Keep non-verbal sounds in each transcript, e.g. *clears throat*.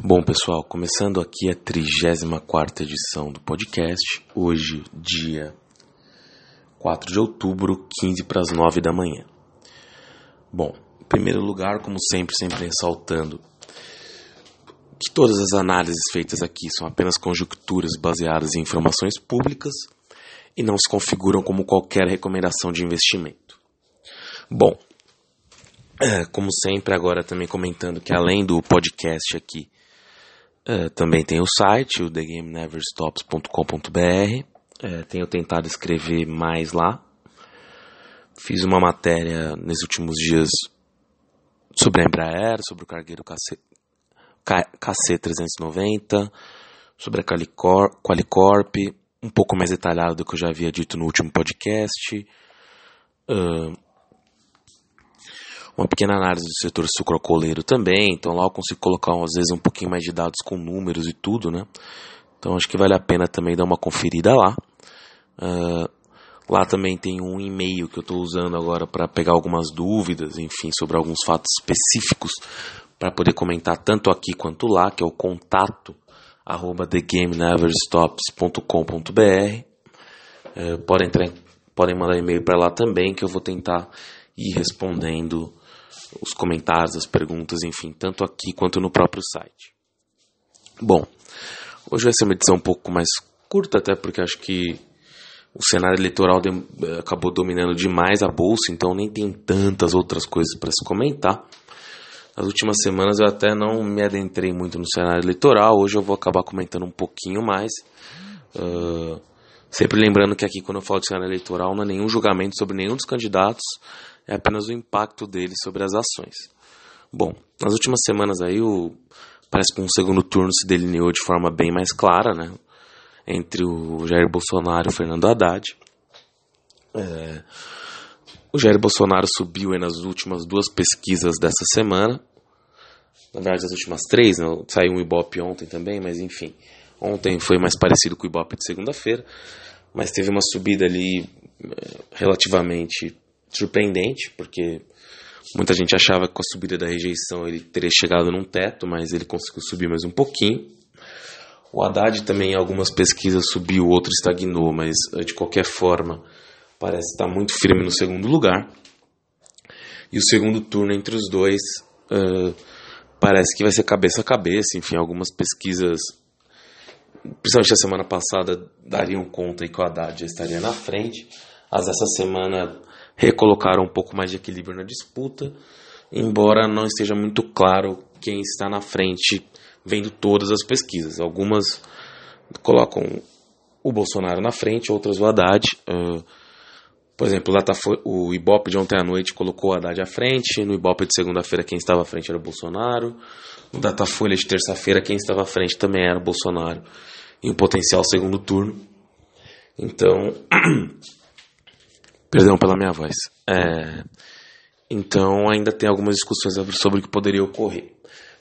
Bom, pessoal, começando aqui a 34 edição do podcast, hoje, dia 4 de outubro, 15 para as 9 da manhã. Bom, em primeiro lugar, como sempre, sempre ressaltando que todas as análises feitas aqui são apenas conjecturas baseadas em informações públicas e não se configuram como qualquer recomendação de investimento. Bom, é, como sempre, agora também comentando que além do podcast aqui, é, também tem o site, o thegameneverstops.com.br. É, tenho tentado escrever mais lá. Fiz uma matéria nesses últimos dias sobre a Embraer, sobre o cargueiro KC, KC390, sobre a Qualicorp, Qualicorp, um pouco mais detalhado do que eu já havia dito no último podcast. Uh, uma pequena análise do setor sucrocoleiro também, então lá eu consigo colocar às vezes um pouquinho mais de dados com números e tudo, né? Então acho que vale a pena também dar uma conferida lá. Uh, lá também tem um e-mail que eu estou usando agora para pegar algumas dúvidas, enfim, sobre alguns fatos específicos para poder comentar tanto aqui quanto lá, que é o contato arroba thegameneverstops.com.br. Uh, podem, entrar, podem mandar e-mail para lá também, que eu vou tentar ir respondendo os comentários, as perguntas, enfim, tanto aqui quanto no próprio site. Bom, hoje vai ser uma edição um pouco mais curta, até porque acho que o cenário eleitoral de, eh, acabou dominando demais a bolsa, então nem tem tantas outras coisas para se comentar. Nas últimas semanas eu até não me adentrei muito no cenário eleitoral, hoje eu vou acabar comentando um pouquinho mais. Uh, sempre lembrando que aqui, quando eu falo de cenário eleitoral, não é nenhum julgamento sobre nenhum dos candidatos, é apenas o impacto dele sobre as ações. Bom, nas últimas semanas aí, o, parece que um segundo turno se delineou de forma bem mais clara, né? Entre o Jair Bolsonaro e o Fernando Haddad. É, o Jair Bolsonaro subiu nas últimas duas pesquisas dessa semana. Na verdade, as últimas três, né? saiu um Ibope ontem também, mas enfim. Ontem foi mais parecido com o Ibope de segunda-feira, mas teve uma subida ali é, relativamente surpreendente, porque muita gente achava que com a subida da rejeição ele teria chegado num teto, mas ele conseguiu subir mais um pouquinho. O Haddad também, em algumas pesquisas, subiu, outro estagnou, mas eh, de qualquer forma parece estar muito firme no segundo lugar. E o segundo turno entre os dois uh, parece que vai ser cabeça a cabeça. Enfim, algumas pesquisas, principalmente a semana passada, dariam conta que o Haddad já estaria na frente. As dessa semana recolocaram um pouco mais de equilíbrio na disputa, embora não esteja muito claro quem está na frente, vendo todas as pesquisas. Algumas colocam o Bolsonaro na frente, outras o Haddad. Uh, por exemplo, o Ibope de ontem à noite colocou o Haddad à frente, no Ibope de segunda-feira quem estava à frente era o Bolsonaro, no Datafolha de terça-feira quem estava à frente também era o Bolsonaro, em um potencial segundo turno. Então, *clears throat* Perdão pela minha voz. É, então ainda tem algumas discussões sobre o que poderia ocorrer.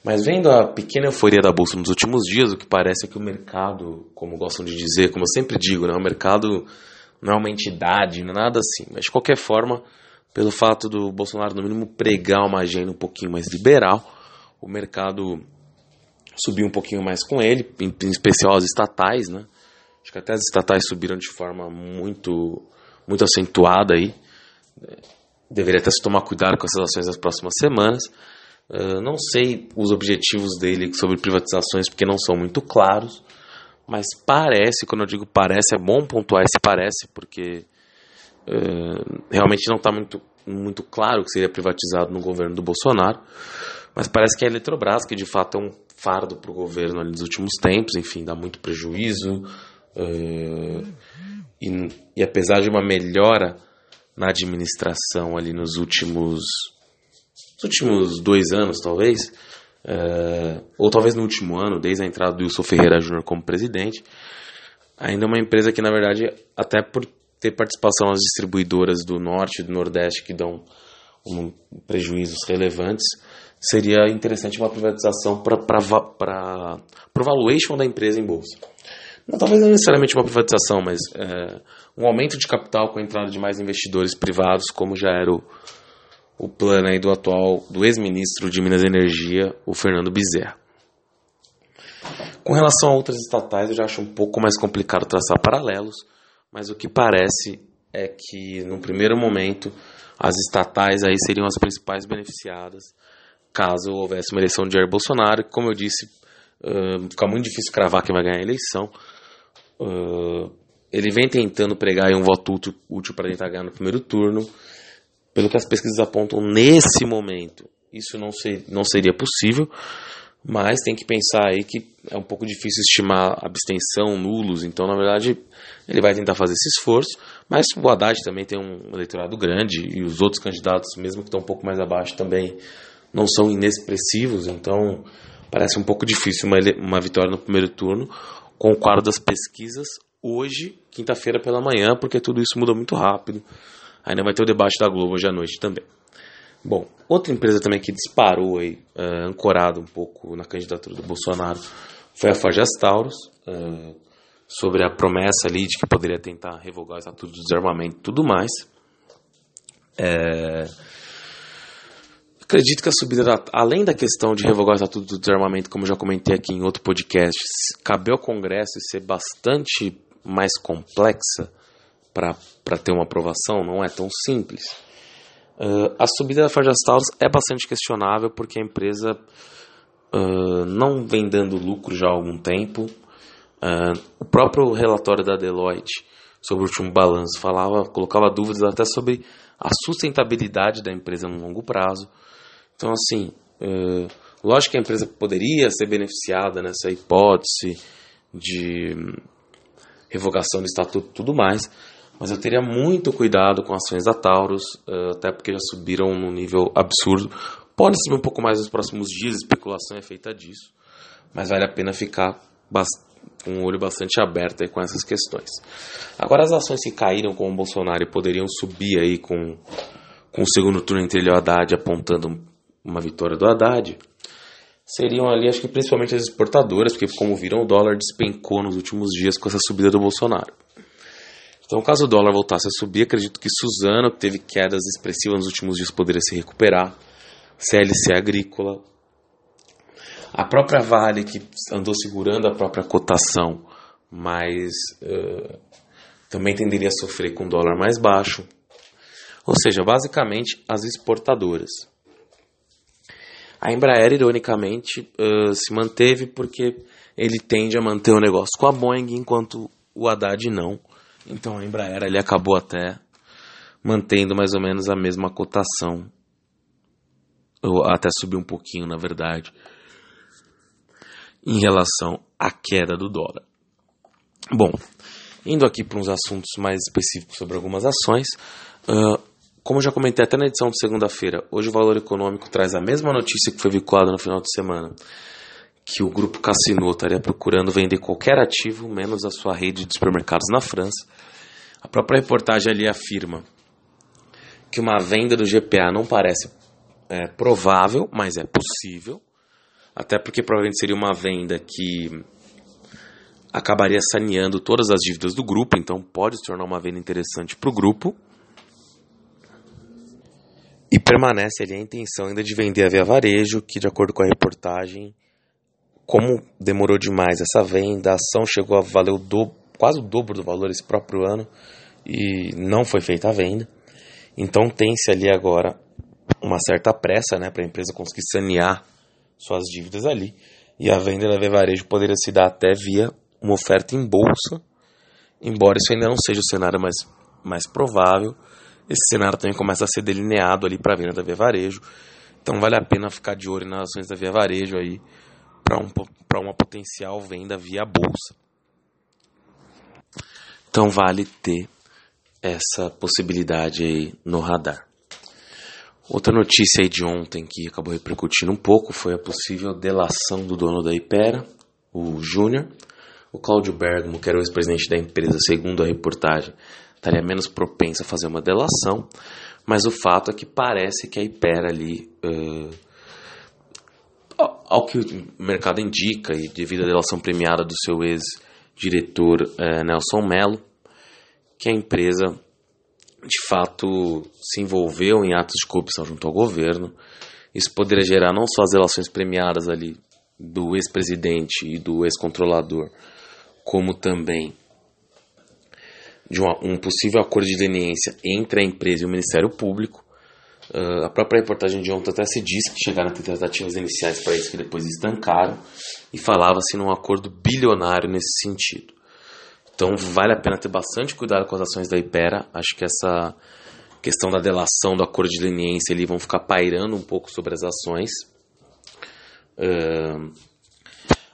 Mas vendo a pequena euforia da bolsa nos últimos dias, o que parece é que o mercado, como gostam de dizer, como eu sempre digo, né, o mercado não é uma entidade, não é nada assim. Mas de qualquer forma, pelo fato do Bolsonaro no mínimo pregar uma agenda um pouquinho mais liberal, o mercado subiu um pouquinho mais com ele, em, especial as estatais, né? Acho que até as estatais subiram de forma muito muito acentuada aí. Deveria até se tomar cuidado com essas ações nas próximas semanas. Uh, não sei os objetivos dele sobre privatizações porque não são muito claros, mas parece, quando eu digo parece, é bom pontuar esse parece, porque uh, realmente não está muito, muito claro que seria privatizado no governo do Bolsonaro, mas parece que a Eletrobras, que de fato é um fardo para o governo ali nos últimos tempos, enfim, dá muito prejuízo. Uh, e, e apesar de uma melhora na administração ali nos últimos, nos últimos dois anos, talvez, uh, ou talvez no último ano, desde a entrada do Wilson Ferreira Júnior como presidente, ainda é uma empresa que, na verdade, até por ter participação nas distribuidoras do Norte e do Nordeste que dão um, prejuízos relevantes, seria interessante uma privatização para o valuation da empresa em bolsa. Não, talvez não necessariamente uma privatização, mas é, um aumento de capital com a entrada de mais investidores privados, como já era o, o plano aí do atual, do ex-ministro de Minas e Energia, o Fernando Bezerra. Com relação a outras estatais, eu já acho um pouco mais complicado traçar paralelos, mas o que parece é que, no primeiro momento, as estatais aí seriam as principais beneficiadas caso houvesse uma eleição de Jair Bolsonaro. Como eu disse, uh, fica muito difícil cravar quem vai ganhar a eleição. Uh, ele vem tentando pregar um voto útil, útil para tentar ganhar no primeiro turno. Pelo que as pesquisas apontam nesse momento, isso não, ser, não seria possível. Mas tem que pensar aí que é um pouco difícil estimar abstenção, nulos, então na verdade ele vai tentar fazer esse esforço. Mas o Haddad também tem um eleitorado grande e os outros candidatos, mesmo que estão um pouco mais abaixo, também não são inexpressivos, então parece um pouco difícil uma, uma vitória no primeiro turno com o quadro das pesquisas hoje, quinta-feira pela manhã, porque tudo isso muda muito rápido. Ainda vai ter o debate da Globo hoje à noite também. Bom, outra empresa também que disparou aí, uh, ancorado um pouco na candidatura do Bolsonaro, foi a Forjas Taurus, uh, sobre a promessa ali de que poderia tentar revogar o Estatuto de Desarmamento e tudo mais. É... Acredito que a subida, da, além da questão de revogar o Estatuto do Desarmamento, como já comentei aqui em outro podcast, cabe ao Congresso ser bastante mais complexa para ter uma aprovação, não é tão simples. Uh, a subida da Forjas Taurus é bastante questionável porque a empresa uh, não vem dando lucro já há algum tempo. Uh, o próprio relatório da Deloitte sobre o último balanço falava, colocava dúvidas até sobre a sustentabilidade da empresa no longo prazo. Então, assim, lógico que a empresa poderia ser beneficiada nessa hipótese de revogação do estatuto e tudo mais, mas eu teria muito cuidado com ações da Taurus, uh, até porque já subiram num nível absurdo. Pode subir um pouco mais nos próximos dias, especulação é feita disso, mas vale a pena ficar com o olho bastante aberto aí com essas questões. Agora, as ações que caíram com o Bolsonaro e poderiam subir aí com, com o segundo turno entre ele e o Haddad, apontando uma vitória do Haddad, seriam ali, acho que principalmente as exportadoras, porque como viram, o dólar despencou nos últimos dias com essa subida do Bolsonaro. Então, caso o dólar voltasse a subir, acredito que Suzano, que teve quedas expressivas nos últimos dias, poderia se recuperar. CLC Agrícola. A própria Vale, que andou segurando a própria cotação, mas uh, também tenderia a sofrer com dólar mais baixo. Ou seja, basicamente as exportadoras. A Embraer, ironicamente, uh, se manteve porque ele tende a manter o negócio com a Boeing, enquanto o Haddad não. Então a Embraer ele acabou até mantendo mais ou menos a mesma cotação. Ou até subiu um pouquinho, na verdade, em relação à queda do dólar. Bom, indo aqui para uns assuntos mais específicos sobre algumas ações. Uh, como já comentei até na edição de segunda-feira, hoje o Valor Econômico traz a mesma notícia que foi vinculada no final de semana que o grupo Cassino estaria procurando vender qualquer ativo, menos a sua rede de supermercados na França. A própria reportagem ali afirma que uma venda do GPA não parece é, provável, mas é possível, até porque provavelmente seria uma venda que acabaria saneando todas as dívidas do grupo, então pode se tornar uma venda interessante para o grupo. E permanece ali a intenção ainda de vender a Via Varejo, que de acordo com a reportagem como demorou demais essa venda, a ação chegou a valer o do, quase o dobro do valor esse próprio ano e não foi feita a venda. Então tem-se ali agora uma certa pressa né, para a empresa conseguir sanear suas dívidas ali. E a venda da Varejo poderia se dar até via uma oferta em bolsa, embora isso ainda não seja o cenário mais, mais provável. Esse cenário também começa a ser delineado ali para a venda da Via Varejo. Então vale a pena ficar de olho nas ações da Via Varejo aí para um, uma potencial venda via bolsa. Então vale ter essa possibilidade aí no radar. Outra notícia aí de ontem que acabou repercutindo um pouco foi a possível delação do dono da Ipera, o Júnior. O Cláudio Bergamo, que era o ex-presidente da empresa, segundo a reportagem, estaria menos propenso a fazer uma delação, mas o fato é que parece que a Ipera ali uh, ao que o mercado indica e devido à delação premiada do seu ex-diretor eh, Nelson Mello, que a empresa de fato se envolveu em atos de corrupção junto ao governo. Isso poderia gerar não só as delações premiadas ali do ex-presidente e do ex-controlador, como também de uma, um possível acordo de leniência entre a empresa e o Ministério Público. Uh, a própria reportagem de ontem até se diz que chegaram a tentativas iniciais para isso que depois estancaram e falava-se num acordo bilionário nesse sentido. Então vale a pena ter bastante cuidado com as ações da Ipera. Acho que essa questão da delação do acordo de leniência ali vão ficar pairando um pouco sobre as ações. Uh,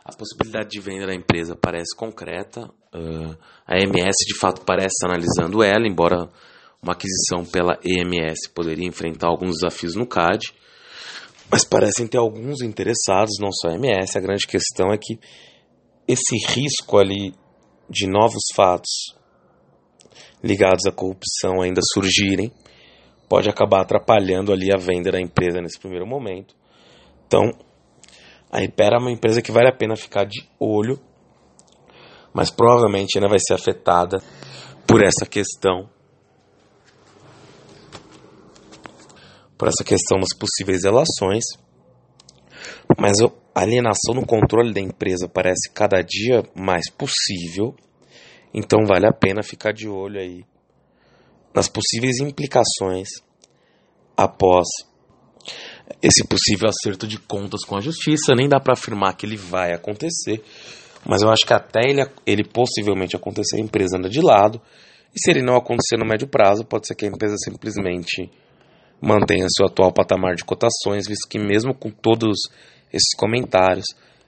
a possibilidade de venda da empresa parece concreta. Uh, a EMS de fato parece analisando ela, embora uma aquisição pela EMS poderia enfrentar alguns desafios no CAD. Mas parecem ter alguns interessados, não só a EMS. A grande questão é que esse risco ali de novos fatos ligados à corrupção ainda surgirem pode acabar atrapalhando ali a venda da empresa nesse primeiro momento. Então, a Hyper é uma empresa que vale a pena ficar de olho, mas provavelmente ainda vai ser afetada por essa questão. Por essa questão das possíveis relações. Mas a alienação no controle da empresa parece cada dia mais possível. Então vale a pena ficar de olho aí nas possíveis implicações após esse possível acerto de contas com a justiça. Nem dá para afirmar que ele vai acontecer, mas eu acho que até ele, ele possivelmente acontecer, a empresa anda de lado. E se ele não acontecer no médio prazo, pode ser que a empresa simplesmente mantenha seu atual patamar de cotações, visto que mesmo com todos esses comentários,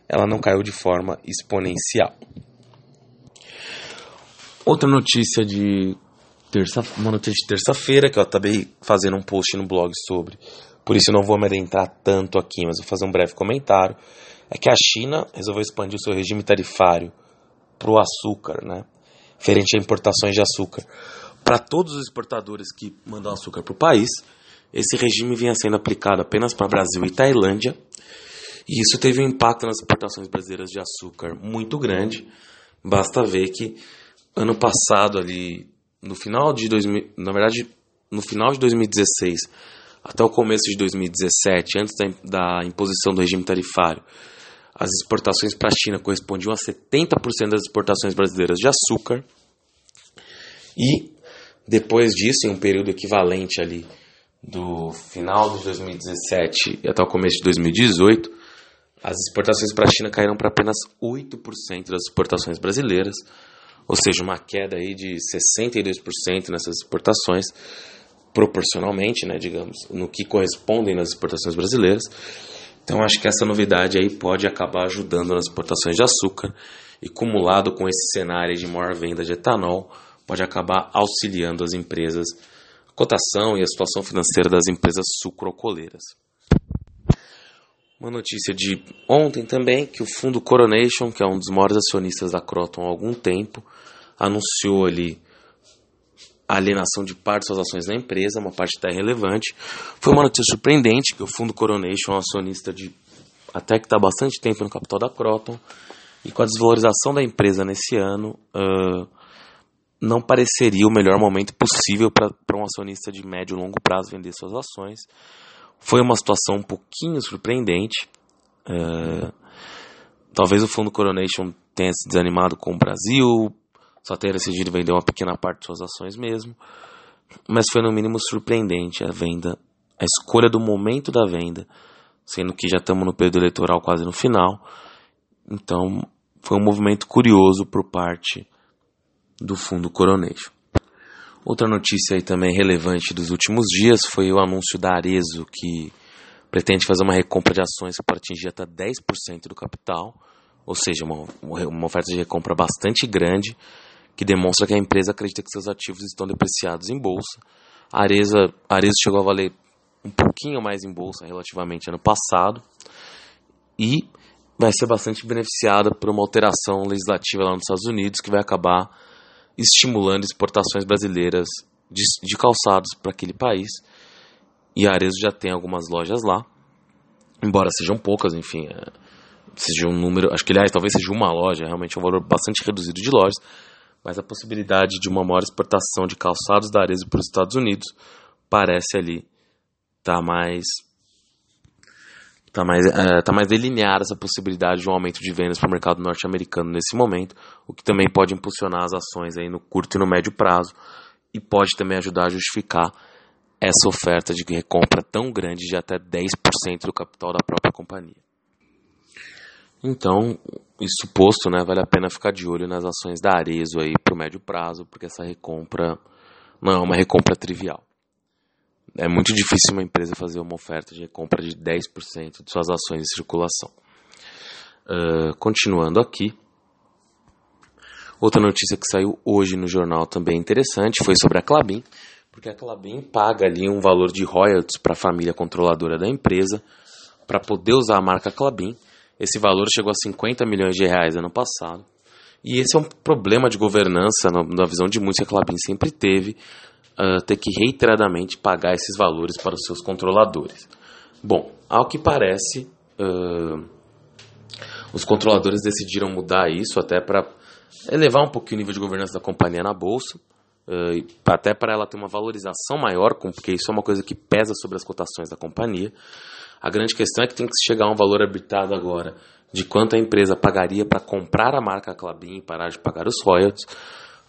ela não caiu de forma exponencial. Outra notícia de terça, uma notícia de terça-feira que eu acabei fazendo um post no blog sobre por isso eu não vou me adentrar tanto aqui, mas vou fazer um breve comentário. É que a China resolveu expandir o seu regime tarifário para o açúcar, né? Referente a importações de açúcar. Para todos os exportadores que mandam açúcar para o país, esse regime vinha sendo aplicado apenas para Brasil e Tailândia. E isso teve um impacto nas exportações brasileiras de açúcar muito grande. Basta ver que ano passado ali, no final de 2000, na verdade, no final de 2016, até o começo de 2017, antes da, da imposição do regime tarifário, as exportações para a China correspondiam a 70% das exportações brasileiras de açúcar. E depois disso, em um período equivalente ali do final de 2017 e até o começo de 2018, as exportações para a China caíram para apenas 8% das exportações brasileiras, ou seja, uma queda aí de 62% nessas exportações proporcionalmente, né, digamos, no que correspondem nas exportações brasileiras. Então acho que essa novidade aí pode acabar ajudando nas exportações de açúcar e cumulado com esse cenário de maior venda de etanol, pode acabar auxiliando as empresas, a cotação e a situação financeira das empresas sucrocoleiras. Uma notícia de ontem também, que o fundo Coronation, que é um dos maiores acionistas da Croton há algum tempo, anunciou ali alienação de parte de suas ações na empresa, uma parte até relevante. Foi uma notícia surpreendente que o fundo Coronation, um acionista de até que está bastante tempo no capital da Croton, e com a desvalorização da empresa nesse ano, uh, não pareceria o melhor momento possível para um acionista de médio e longo prazo vender suas ações. Foi uma situação um pouquinho surpreendente. Uh, talvez o fundo Coronation tenha se desanimado com o Brasil, só ter decidido vender uma pequena parte de suas ações mesmo, mas foi no mínimo surpreendente a venda, a escolha do momento da venda, sendo que já estamos no período eleitoral quase no final. Então, foi um movimento curioso por parte do fundo Coronation. Outra notícia aí também relevante dos últimos dias foi o anúncio da Arezo, que pretende fazer uma recompra de ações para atingir até 10% do capital, ou seja, uma, uma oferta de recompra bastante grande que demonstra que a empresa acredita que seus ativos estão depreciados em bolsa. A Areza, a chegou a valer um pouquinho mais em bolsa relativamente ano passado e vai ser bastante beneficiada por uma alteração legislativa lá nos Estados Unidos que vai acabar estimulando exportações brasileiras de, de calçados para aquele país. E a Arezzo já tem algumas lojas lá, embora sejam poucas, enfim, é, seja um número, acho que aliás talvez seja uma loja, realmente é um valor bastante reduzido de lojas, mas a possibilidade de uma maior exportação de calçados da Arezzo para os Estados Unidos parece ali tá mais Está mais, é, tá mais delineada essa possibilidade de um aumento de vendas para o mercado norte-americano nesse momento, o que também pode impulsionar as ações aí no curto e no médio prazo e pode também ajudar a justificar essa oferta de recompra tão grande de até 10% do capital da própria companhia. Então, isso posto, né, vale a pena ficar de olho nas ações da Arezo aí para o médio prazo, porque essa recompra não é uma recompra trivial. É muito difícil uma empresa fazer uma oferta de recompra de 10% de suas ações em circulação. Uh, continuando aqui, outra notícia que saiu hoje no jornal também interessante foi sobre a Clabin, porque a Clabin paga ali um valor de royalties para a família controladora da empresa para poder usar a marca Clabin. Esse valor chegou a 50 milhões de reais ano passado. E esse é um problema de governança, na visão de muitos que a Clabin sempre teve, uh, ter que reiteradamente pagar esses valores para os seus controladores. Bom, ao que parece, uh, os controladores decidiram mudar isso até para elevar um pouquinho o nível de governança da companhia na bolsa, uh, até para ela ter uma valorização maior, porque isso é uma coisa que pesa sobre as cotações da companhia. A grande questão é que tem que chegar a um valor arbitrado agora de quanto a empresa pagaria para comprar a marca Clabin e parar de pagar os royalties.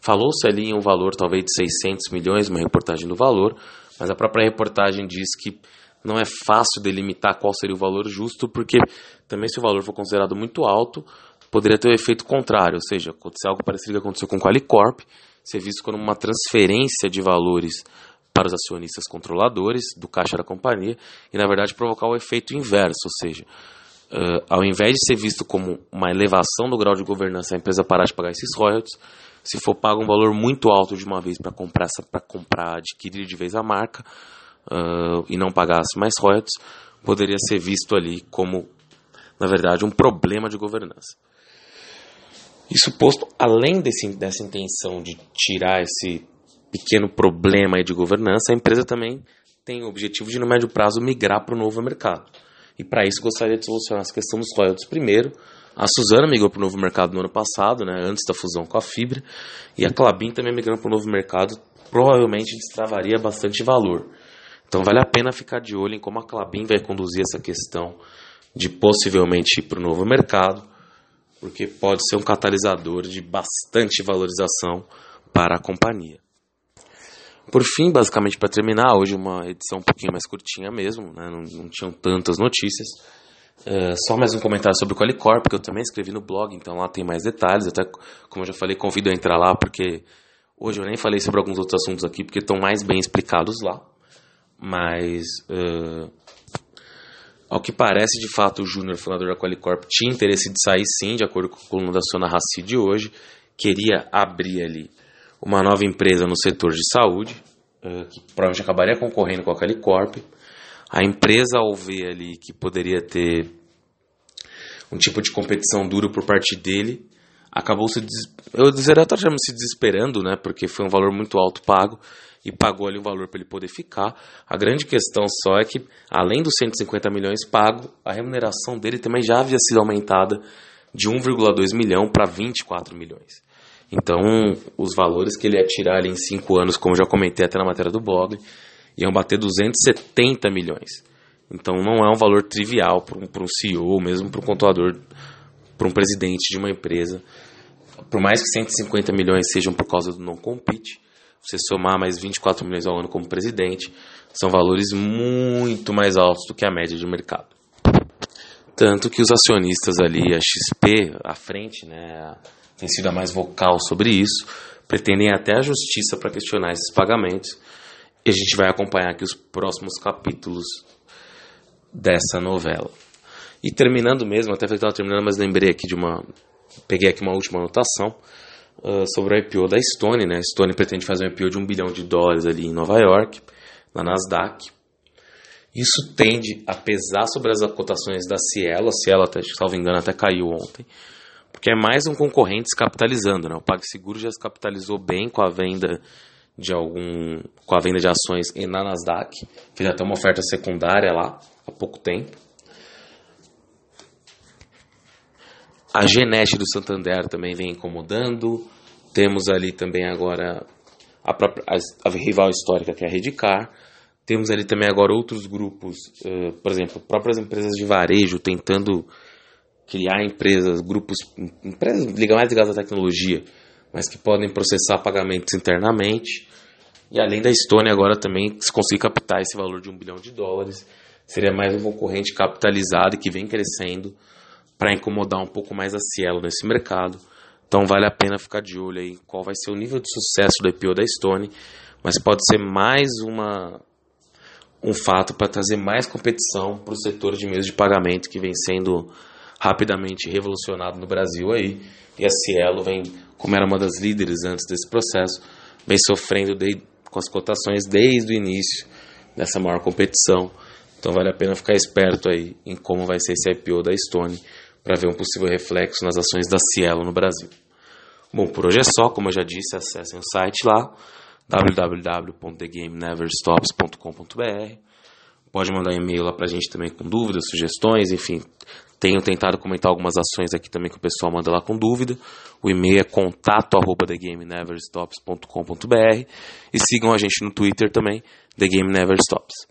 Falou-se ali em um valor talvez de 600 milhões, uma reportagem do valor, mas a própria reportagem diz que não é fácil delimitar qual seria o valor justo, porque também se o valor for considerado muito alto, poderia ter o um efeito contrário, ou seja, acontecer algo parecido que aconteceu com Qualicorp, ser visto como uma transferência de valores para os acionistas controladores do caixa da companhia e, na verdade, provocar o efeito inverso, ou seja, uh, ao invés de ser visto como uma elevação do grau de governança, a empresa parar de pagar esses royalties, se for pago um valor muito alto de uma vez para comprar, para comprar, adquirir de vez a marca uh, e não pagasse mais royalties, poderia ser visto ali como, na verdade, um problema de governança. Isso posto, além desse, dessa intenção de tirar esse pequeno problema de governança, a empresa também tem o objetivo de, no médio prazo, migrar para o novo mercado. E para isso gostaria de solucionar essa questão dos royalties primeiro, a Suzana migrou para o novo mercado no ano passado, né, antes da fusão com a Fibra, e a Clabin também migrando para o novo mercado, provavelmente destravaria bastante valor. Então vale a pena ficar de olho em como a Clabin vai conduzir essa questão de possivelmente ir para o novo mercado, porque pode ser um catalisador de bastante valorização para a companhia. Por fim, basicamente para terminar, hoje uma edição um pouquinho mais curtinha mesmo, né, não, não tinham tantas notícias. Uh, só mais um comentário sobre o Qualicorp, que eu também escrevi no blog, então lá tem mais detalhes. Até, como eu já falei, convido a entrar lá, porque hoje eu nem falei sobre alguns outros assuntos aqui, porque estão mais bem explicados lá. Mas, uh, ao que parece, de fato, o Júnior, fundador da Qualicorp, tinha interesse de sair sim, de acordo com a coluna da Sona Raci de hoje. Queria abrir ali uma nova empresa no setor de saúde, uh, que provavelmente acabaria concorrendo com a Qualicorp. A empresa, ao ver ali que poderia ter um tipo de competição duro por parte dele, acabou se, des... eu dizer até se desesperando, né, porque foi um valor muito alto pago e pagou ali um valor para ele poder ficar. A grande questão só é que, além dos 150 milhões pago, a remuneração dele também já havia sido aumentada de 1,2 milhão para 24 milhões. Então, os valores que ele ia tirar ali em 5 anos, como já comentei até na matéria do blog, iam bater 270 milhões. Então não é um valor trivial para um, um CEO, mesmo para um controlador, para um presidente de uma empresa. Por mais que 150 milhões sejam por causa do não compete, você somar mais 24 milhões ao ano como presidente, são valores muito mais altos do que a média de mercado. Tanto que os acionistas ali, a XP, à frente, né, tem sido a mais vocal sobre isso, pretendem até a justiça para questionar esses pagamentos e a gente vai acompanhar aqui os próximos capítulos dessa novela. E terminando mesmo, até falei que estava terminando, mas lembrei aqui de uma. Peguei aqui uma última anotação uh, sobre o IPO da Stone. Né? A Stone pretende fazer um IPO de um bilhão de dólares ali em Nova York, na Nasdaq. Isso tende a pesar sobre as cotações da Cielo. A Cielo, até, me engano, até caiu ontem. Porque é mais um concorrente se capitalizando. Né? O PagSeguro já se capitalizou bem com a venda de algum com a venda de ações na Nasdaq. Fiz até uma oferta secundária lá há pouco tempo. A Genete do Santander também vem incomodando. Temos ali também agora a, própria, a, a rival histórica que é a Redcar. Temos ali também agora outros grupos, uh, por exemplo, próprias empresas de varejo tentando criar empresas, grupos, empresas mais ligadas à tecnologia, mas que podem processar pagamentos internamente. E além da Estônia, agora também, se conseguir captar esse valor de um bilhão de dólares, seria mais um concorrente capitalizado que vem crescendo para incomodar um pouco mais a Cielo nesse mercado. Então vale a pena ficar de olho aí qual vai ser o nível de sucesso do IPO da Estônia, mas pode ser mais uma um fato para trazer mais competição para o setor de meios de pagamento que vem sendo rapidamente revolucionado no Brasil aí. E a Cielo vem, como era uma das líderes antes desse processo, vem sofrendo de, com as cotações desde o início dessa maior competição. Então vale a pena ficar esperto aí em como vai ser esse IPO da Stone para ver um possível reflexo nas ações da Cielo no Brasil. Bom, por hoje é só, como eu já disse, acessem o site lá www.thegameneverstops.com.br. Pode mandar e-mail lá pra gente também com dúvidas, sugestões, enfim. Tenho tentado comentar algumas ações aqui também que o pessoal manda lá com dúvida. O e-mail é contato@thegameneverstops.com.br e sigam a gente no Twitter também, The Game Never Stops.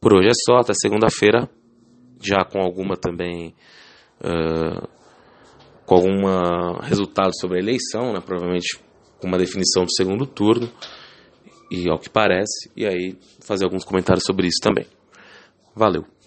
Por hoje é só, até segunda-feira, já com alguma também com algum resultado sobre a eleição, né? provavelmente com uma definição do segundo turno, e ao que parece, e aí fazer alguns comentários sobre isso também. Valeu!